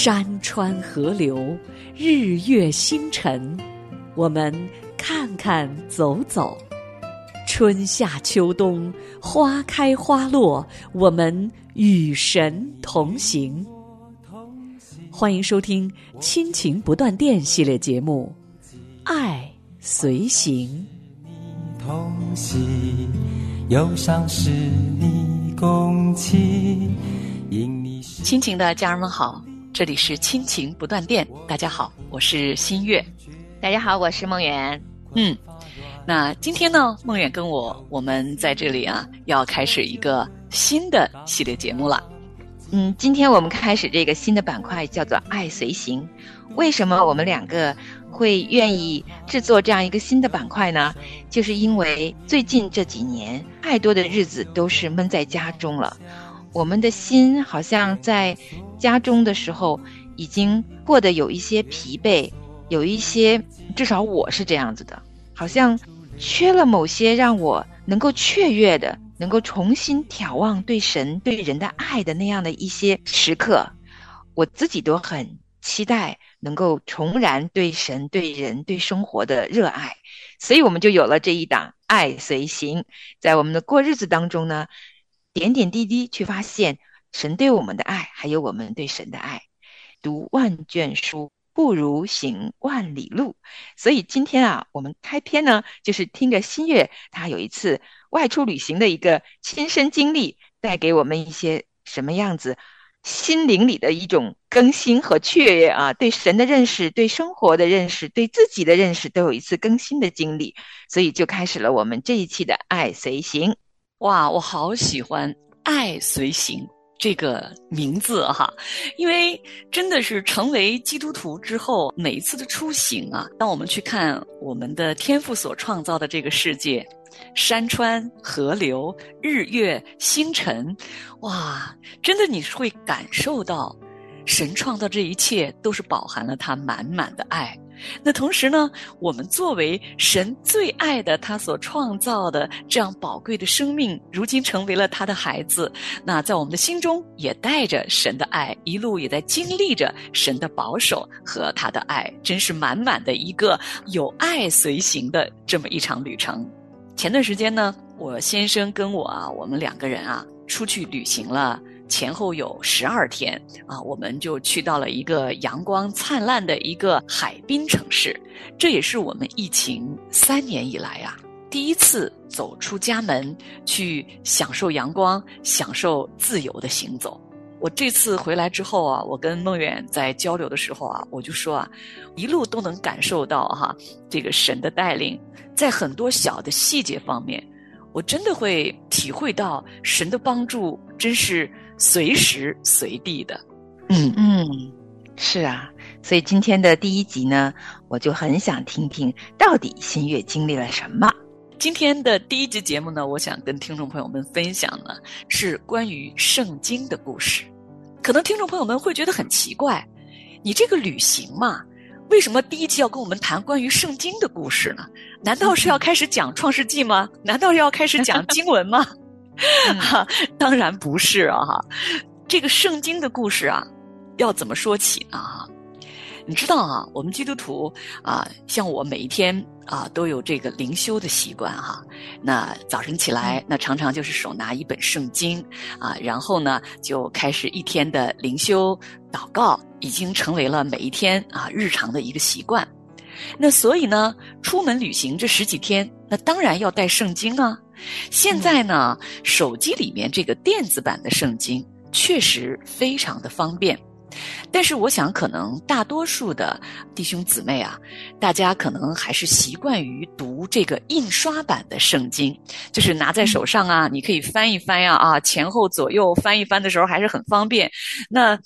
山川河流，日月星辰，我们看看走走；春夏秋冬，花开花落，我们与神同行。欢迎收听《亲情不断电》系列节目《爱随行》。同行，忧伤是你共情，因你亲情的家人们好。这里是亲情不断电，大家好，我是新月，大家好，我是梦远。嗯，那今天呢，梦远跟我，我们在这里啊，要开始一个新的系列节目了。嗯，今天我们开始这个新的板块，叫做“爱随行”。为什么我们两个会愿意制作这样一个新的板块呢？就是因为最近这几年，太多的日子都是闷在家中了。我们的心好像在家中的时候，已经过得有一些疲惫，有一些，至少我是这样子的，好像缺了某些让我能够雀跃的，能够重新眺望对神对人的爱的那样的一些时刻，我自己都很期待能够重燃对神对人对生活的热爱，所以我们就有了这一档爱随行，在我们的过日子当中呢。点点滴滴去发现神对我们的爱，还有我们对神的爱。读万卷书不如行万里路。所以今天啊，我们开篇呢，就是听着新月他有一次外出旅行的一个亲身经历，带给我们一些什么样子心灵里的一种更新和雀跃啊，对神的认识、对生活的认识、对自己的认识，都有一次更新的经历。所以就开始了我们这一期的爱随行。哇，我好喜欢“爱随行”这个名字哈，因为真的是成为基督徒之后，每一次的出行啊，当我们去看我们的天赋所创造的这个世界，山川、河流、日月星辰，哇，真的你会感受到神创造这一切都是饱含了他满满的爱。那同时呢，我们作为神最爱的他所创造的这样宝贵的生命，如今成为了他的孩子，那在我们的心中也带着神的爱，一路也在经历着神的保守和他的爱，真是满满的一个有爱随行的这么一场旅程。前段时间呢，我先生跟我啊，我们两个人啊，出去旅行了。前后有十二天啊，我们就去到了一个阳光灿烂的一个海滨城市，这也是我们疫情三年以来啊第一次走出家门去享受阳光、享受自由的行走。我这次回来之后啊，我跟孟远在交流的时候啊，我就说啊，一路都能感受到哈这个神的带领，在很多小的细节方面，我真的会体会到神的帮助，真是。随时随地的，嗯嗯，是啊，所以今天的第一集呢，我就很想听听到底新月经历了什么。今天的第一集节目呢，我想跟听众朋友们分享呢，是关于圣经的故事。可能听众朋友们会觉得很奇怪，你这个旅行嘛，为什么第一集要跟我们谈关于圣经的故事呢？难道是要开始讲创世纪吗？难道是要开始讲经文吗？哈 当然不是啊！哈，这个圣经的故事啊，要怎么说起呢？哈，你知道啊，我们基督徒啊，像我每一天啊，都有这个灵修的习惯哈。那早晨起来，那常常就是手拿一本圣经啊，然后呢，就开始一天的灵修祷告，已经成为了每一天啊日常的一个习惯。那所以呢，出门旅行这十几天，那当然要带圣经啊。现在呢，手机里面这个电子版的圣经确实非常的方便，但是我想，可能大多数的弟兄姊妹啊，大家可能还是习惯于读这个印刷版的圣经，就是拿在手上啊，你可以翻一翻呀，啊，前后左右翻一翻的时候还是很方便。那。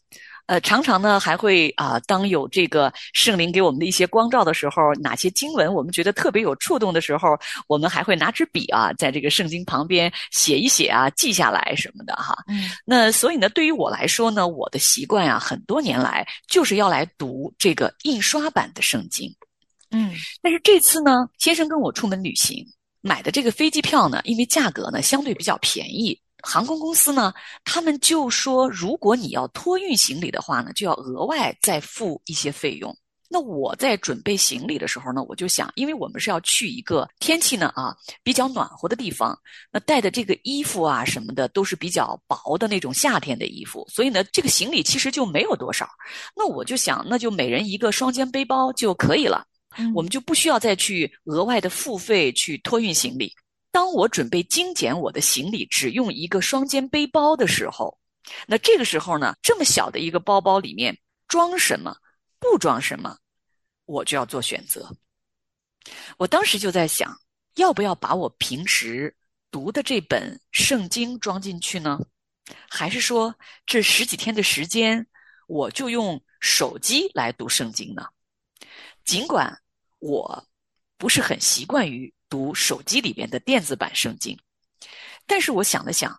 呃，常常呢还会啊，当有这个圣灵给我们的一些光照的时候，哪些经文我们觉得特别有触动的时候，我们还会拿支笔啊，在这个圣经旁边写一写啊，记下来什么的哈。嗯。那所以呢，对于我来说呢，我的习惯啊，很多年来就是要来读这个印刷版的圣经。嗯。但是这次呢，先生跟我出门旅行，买的这个飞机票呢，因为价格呢相对比较便宜。航空公司呢，他们就说，如果你要托运行李的话呢，就要额外再付一些费用。那我在准备行李的时候呢，我就想，因为我们是要去一个天气呢啊比较暖和的地方，那带的这个衣服啊什么的都是比较薄的那种夏天的衣服，所以呢，这个行李其实就没有多少。那我就想，那就每人一个双肩背包就可以了，我们就不需要再去额外的付费去托运行李。当我准备精简我的行李，只用一个双肩背包的时候，那这个时候呢，这么小的一个包包里面装什么，不装什么？我就要做选择。我当时就在想，要不要把我平时读的这本圣经装进去呢？还是说这十几天的时间，我就用手机来读圣经呢？尽管我不是很习惯于读手机里边的电子版圣经，但是我想了想，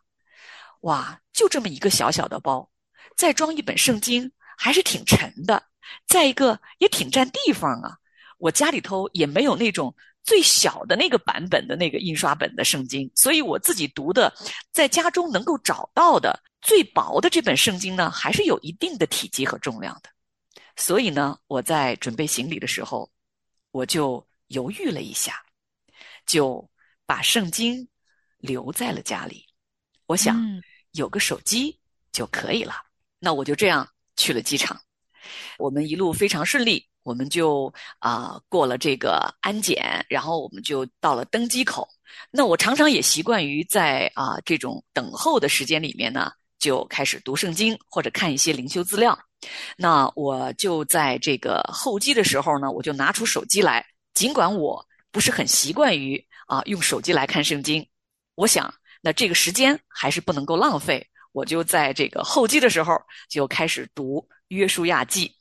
哇，就这么一个小小的包，再装一本圣经，还是挺沉的。再一个也挺占地方啊，我家里头也没有那种最小的那个版本的那个印刷本的圣经，所以我自己读的，在家中能够找到的最薄的这本圣经呢，还是有一定的体积和重量的。所以呢，我在准备行李的时候，我就犹豫了一下，就把圣经留在了家里。我想有个手机就可以了。那我就这样去了机场。我们一路非常顺利，我们就啊过了这个安检，然后我们就到了登机口。那我常常也习惯于在啊这种等候的时间里面呢，就开始读圣经或者看一些灵修资料。那我就在这个候机的时候呢，我就拿出手机来，尽管我不是很习惯于啊用手机来看圣经，我想那这个时间还是不能够浪费，我就在这个候机的时候就开始读。约书亚记，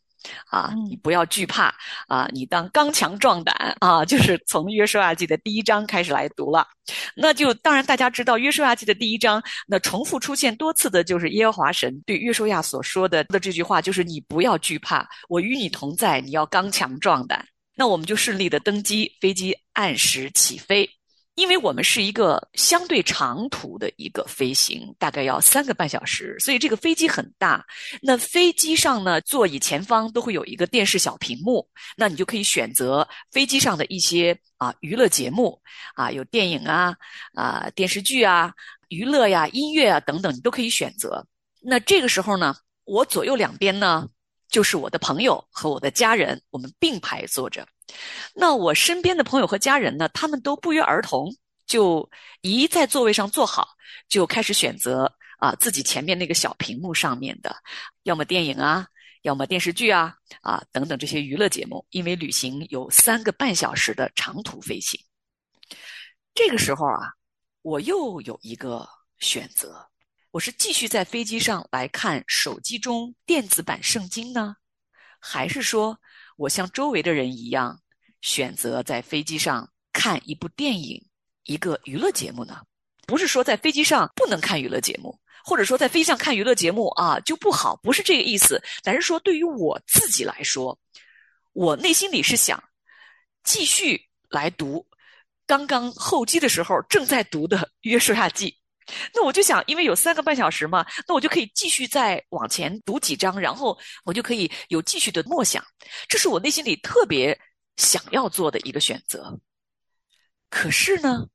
啊，你不要惧怕啊，你当刚强壮胆啊，就是从约书亚记的第一章开始来读了。那就当然大家知道约书亚记的第一章，那重复出现多次的就是耶和华神对约书亚所说的的这句话，就是你不要惧怕，我与你同在，你要刚强壮胆。那我们就顺利的登机，飞机按时起飞。因为我们是一个相对长途的一个飞行，大概要三个半小时，所以这个飞机很大。那飞机上呢，座椅前方都会有一个电视小屏幕，那你就可以选择飞机上的一些啊娱乐节目啊，有电影啊啊电视剧啊、娱乐呀、音乐啊等等，你都可以选择。那这个时候呢，我左右两边呢就是我的朋友和我的家人，我们并排坐着。那我身边的朋友和家人呢？他们都不约而同，就一在座位上坐好，就开始选择啊自己前面那个小屏幕上面的，要么电影啊，要么电视剧啊，啊等等这些娱乐节目。因为旅行有三个半小时的长途飞行，这个时候啊，我又有一个选择：我是继续在飞机上来看手机中电子版圣经呢，还是说？我像周围的人一样，选择在飞机上看一部电影、一个娱乐节目呢？不是说在飞机上不能看娱乐节目，或者说在飞机上看娱乐节目啊就不好，不是这个意思。但是说对于我自己来说，我内心里是想继续来读刚刚候机的时候正在读的《约书亚记》。那我就想，因为有三个半小时嘛，那我就可以继续再往前读几章，然后我就可以有继续的默想。这是我内心里特别想要做的一个选择。可是呢，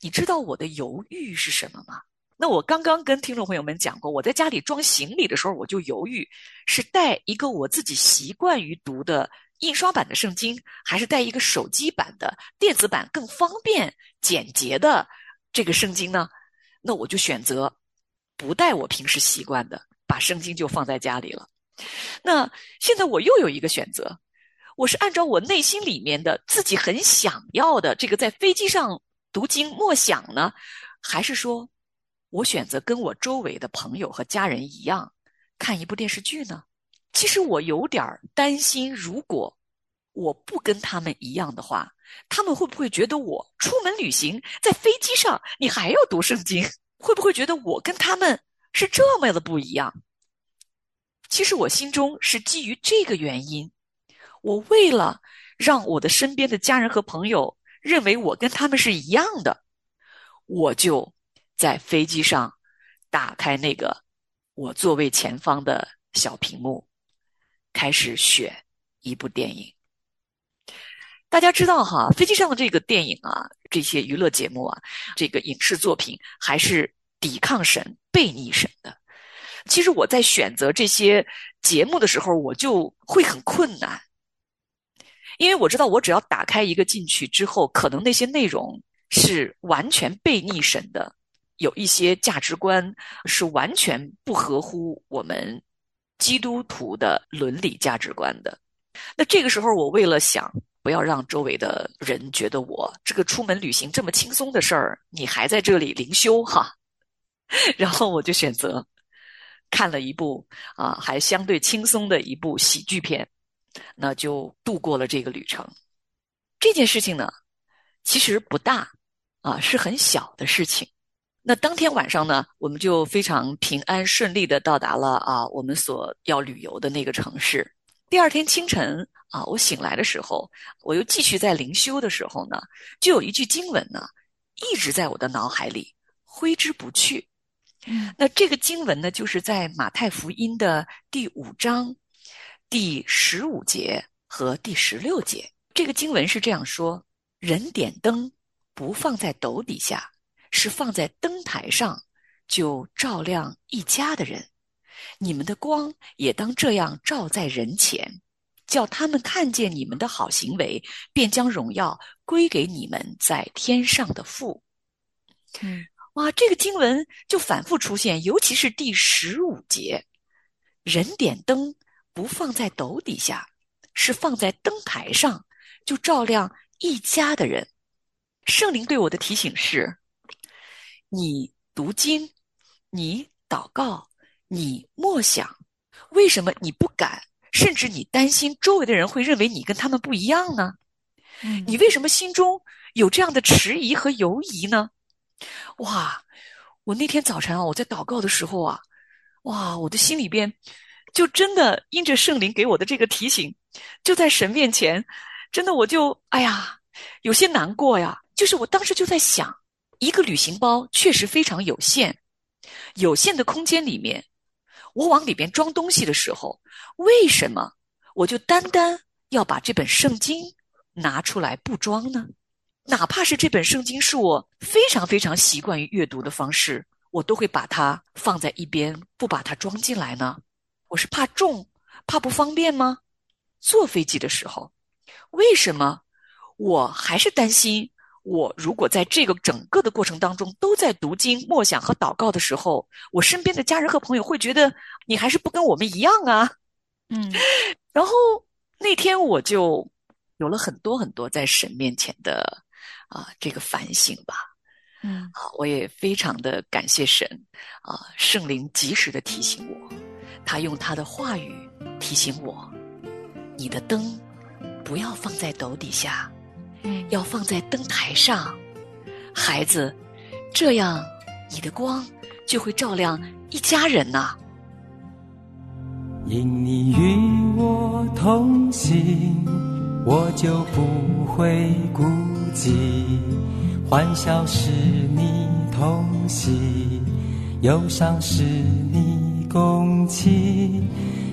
你知道我的犹豫是什么吗？那我刚刚跟听众朋友们讲过，我在家里装行李的时候，我就犹豫是带一个我自己习惯于读的印刷版的圣经，还是带一个手机版的电子版更方便简洁的这个圣经呢？那我就选择不带我平时习惯的，把圣经就放在家里了。那现在我又有一个选择，我是按照我内心里面的自己很想要的这个在飞机上读经默想呢，还是说我选择跟我周围的朋友和家人一样看一部电视剧呢？其实我有点担心，如果我不跟他们一样的话。他们会不会觉得我出门旅行在飞机上，你还要读圣经？会不会觉得我跟他们是这么的不一样？其实我心中是基于这个原因，我为了让我的身边的家人和朋友认为我跟他们是一样的，我就在飞机上打开那个我座位前方的小屏幕，开始选一部电影。大家知道哈，飞机上的这个电影啊，这些娱乐节目啊，这个影视作品还是抵抗神、背逆神的。其实我在选择这些节目的时候，我就会很困难，因为我知道我只要打开一个进去之后，可能那些内容是完全背逆神的，有一些价值观是完全不合乎我们基督徒的伦理价值观的。那这个时候，我为了想。不要让周围的人觉得我这个出门旅行这么轻松的事儿，你还在这里灵修哈。然后我就选择看了一部啊，还相对轻松的一部喜剧片，那就度过了这个旅程。这件事情呢，其实不大啊，是很小的事情。那当天晚上呢，我们就非常平安顺利的到达了啊，我们所要旅游的那个城市。第二天清晨啊，我醒来的时候，我又继续在灵修的时候呢，就有一句经文呢，一直在我的脑海里挥之不去。嗯，那这个经文呢，就是在马太福音的第五章第十五节和第十六节。这个经文是这样说：人点灯不放在斗底下，是放在灯台上，就照亮一家的人。你们的光也当这样照在人前，叫他们看见你们的好行为，便将荣耀归给你们在天上的父。嗯，哇，这个经文就反复出现，尤其是第十五节：“人点灯不放在斗底下，是放在灯台上，就照亮一家的人。”圣灵对我的提醒是：你读经，你祷告。你默想，为什么你不敢？甚至你担心周围的人会认为你跟他们不一样呢？嗯，你为什么心中有这样的迟疑和犹疑呢？哇！我那天早晨啊，我在祷告的时候啊，哇，我的心里边就真的因着圣灵给我的这个提醒，就在神面前，真的我就哎呀，有些难过呀。就是我当时就在想，一个旅行包确实非常有限，有限的空间里面。我往里边装东西的时候，为什么我就单单要把这本圣经拿出来不装呢？哪怕是这本圣经是我非常非常习惯于阅读的方式，我都会把它放在一边，不把它装进来呢？我是怕重，怕不方便吗？坐飞机的时候，为什么我还是担心？我如果在这个整个的过程当中都在读经、默想和祷告的时候，我身边的家人和朋友会觉得你还是不跟我们一样啊。嗯，然后那天我就有了很多很多在神面前的啊这个反省吧。嗯，啊，我也非常的感谢神啊，圣灵及时的提醒我，他用他的话语提醒我，你的灯不要放在斗底下。嗯，要放在灯台上，孩子，这样你的光就会照亮一家人呐。因你与我同行，我就不会孤寂；欢笑是你同喜，忧伤是你共情。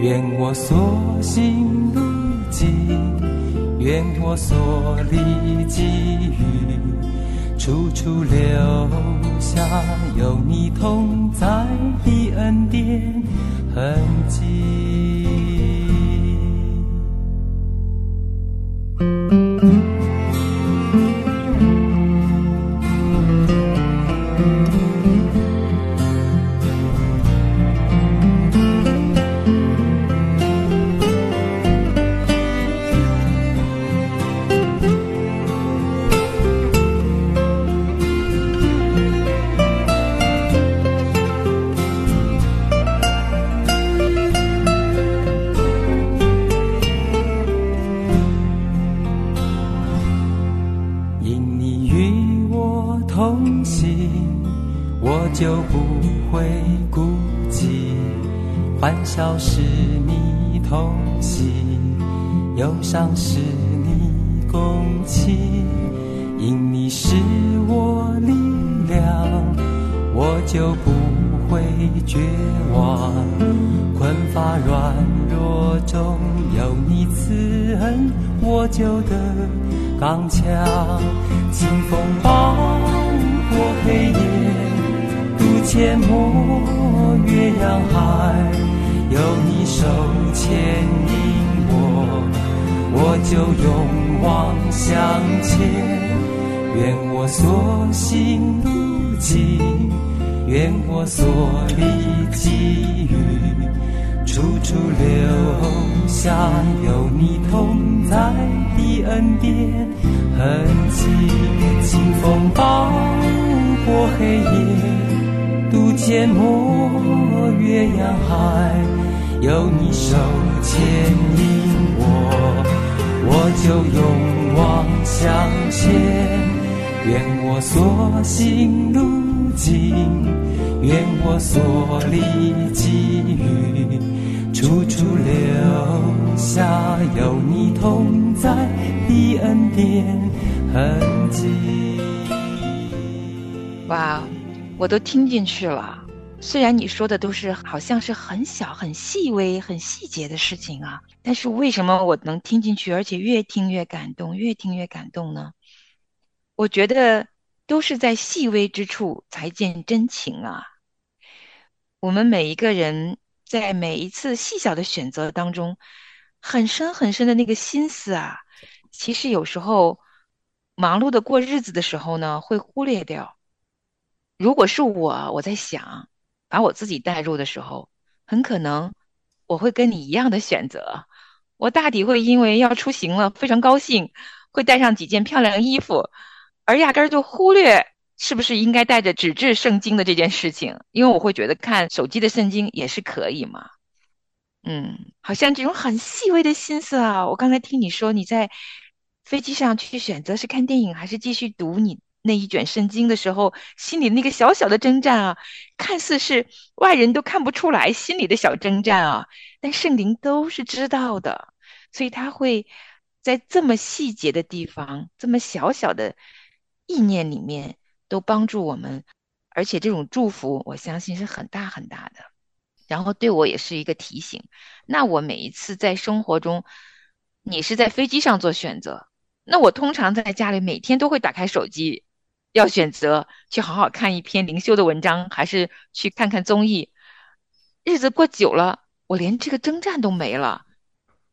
愿我所行路径。愿我所历际遇，处处留下有你同在的恩典痕迹。有你慈恩，我就得刚强。清风暴过黑夜，渡阡陌越洋海，有你手牵引我，我就勇往向前。愿我所行路径，愿我所历际遇，处处留下有你同在的恩典痕迹。清风暴过黑夜，渡阡陌越洋海，有你手牵引我，我就勇往向前。愿我所行路径，愿我所历际遇，处处留下有你同在的恩典痕迹。哇，我都听进去了。虽然你说的都是好像是很小、很细微、很细节的事情啊，但是为什么我能听进去，而且越听越感动，越听越感动呢？我觉得都是在细微之处才见真情啊！我们每一个人在每一次细小的选择当中，很深很深的那个心思啊，其实有时候忙碌的过日子的时候呢，会忽略掉。如果是我，我在想把我自己带入的时候，很可能我会跟你一样的选择。我大抵会因为要出行了，非常高兴，会带上几件漂亮衣服。而压根儿就忽略是不是应该带着纸质圣经的这件事情，因为我会觉得看手机的圣经也是可以嘛。嗯，好像这种很细微的心思啊，我刚才听你说你在飞机上去选择是看电影还是继续读你那一卷圣经的时候，心里那个小小的征战啊，看似是外人都看不出来心里的小征战啊，但圣灵都是知道的，所以他会在这么细节的地方，这么小小的。意念里面都帮助我们，而且这种祝福，我相信是很大很大的。然后对我也是一个提醒。那我每一次在生活中，你是在飞机上做选择，那我通常在家里每天都会打开手机，要选择去好好看一篇灵修的文章，还是去看看综艺。日子过久了，我连这个征战都没了，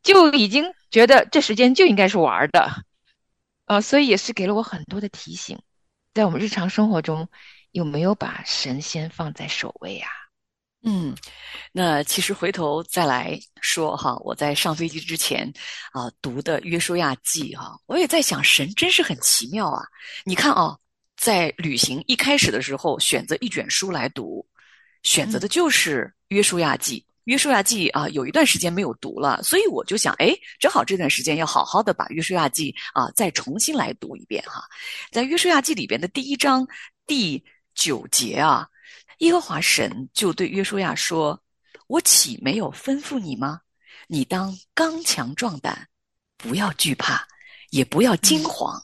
就已经觉得这时间就应该是玩的。呃，所以也是给了我很多的提醒，在我们日常生活中，有没有把神仙放在首位啊？嗯，那其实回头再来说哈，我在上飞机之前啊读的《约书亚记》哈，我也在想，神真是很奇妙啊！你看啊，在旅行一开始的时候，选择一卷书来读，选择的就是《约书亚记》。约书亚记啊，有一段时间没有读了，所以我就想，哎，正好这段时间要好好的把约书亚记啊再重新来读一遍哈。在约书亚记里边的第一章第九节啊，耶和华神就对约书亚说：“我岂没有吩咐你吗？你当刚强壮胆，不要惧怕，也不要惊慌，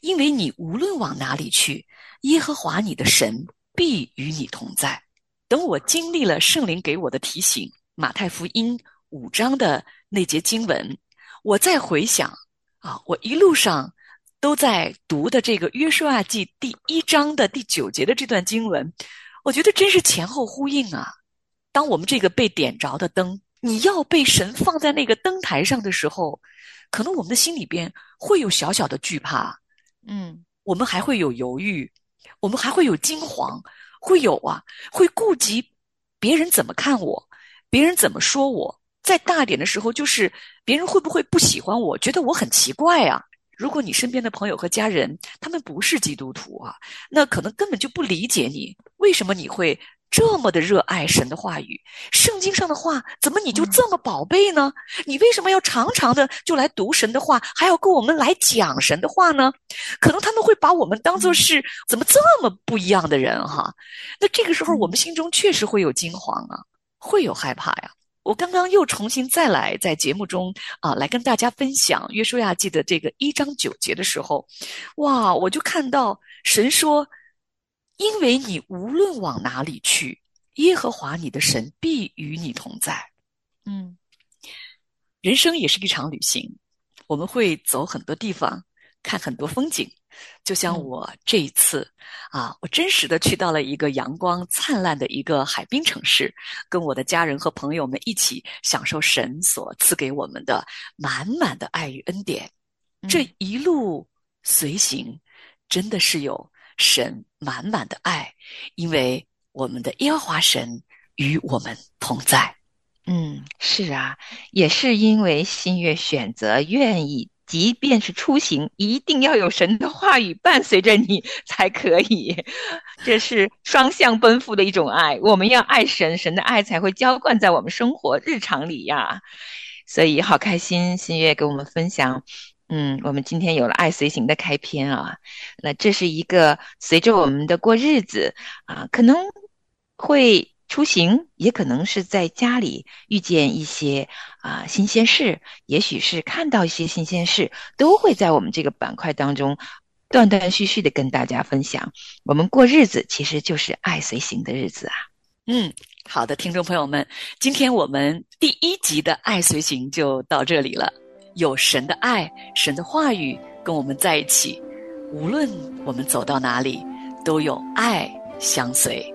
因为你无论往哪里去，耶和华你的神必与你同在。”等我经历了圣灵给我的提醒。马太福音五章的那节经文，我再回想啊，我一路上都在读的这个约书亚记第一章的第九节的这段经文，我觉得真是前后呼应啊。当我们这个被点着的灯，你要被神放在那个灯台上的时候，可能我们的心里边会有小小的惧怕，嗯，我们还会有犹豫，我们还会有惊惶，会有啊，会顾及别人怎么看我。别人怎么说我？再大点的时候，就是别人会不会不喜欢我，觉得我很奇怪啊？如果你身边的朋友和家人他们不是基督徒啊，那可能根本就不理解你，为什么你会这么的热爱神的话语，圣经上的话，怎么你就这么宝贝呢？你为什么要常常的就来读神的话，还要跟我们来讲神的话呢？可能他们会把我们当做是怎么这么不一样的人哈？那这个时候我们心中确实会有惊慌啊，会有害怕呀。我刚刚又重新再来在节目中啊，来跟大家分享约书亚记的这个一章九节的时候，哇，我就看到神说。因为你无论往哪里去，耶和华你的神必与你同在。嗯，人生也是一场旅行，我们会走很多地方，看很多风景。就像我这一次啊，我真实的去到了一个阳光灿烂的一个海滨城市，跟我的家人和朋友们一起享受神所赐给我们的满满的爱与恩典。这一路随行，真的是有。神满满的爱，因为我们的耶和华神与我们同在。嗯，是啊，也是因为新月选择愿意，即便是出行，一定要有神的话语伴随着你 才可以。这是双向奔赴的一种爱。我们要爱神，神的爱才会浇灌在我们生活日常里呀。所以好开心，新月跟我们分享。嗯，我们今天有了《爱随行》的开篇啊，那这是一个随着我们的过日子啊，可能会出行，也可能是在家里遇见一些啊新鲜事，也许是看到一些新鲜事，都会在我们这个板块当中断断续续的跟大家分享。我们过日子其实就是爱随行的日子啊。嗯，好的，听众朋友们，今天我们第一集的《爱随行》就到这里了。有神的爱，神的话语跟我们在一起，无论我们走到哪里，都有爱相随。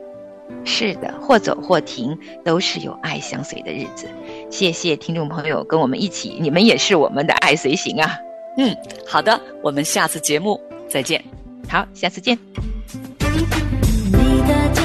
是的，或走或停，都是有爱相随的日子。谢谢听众朋友跟我们一起，你们也是我们的爱随行啊。嗯，好的，我们下次节目再见。好，下次见。你的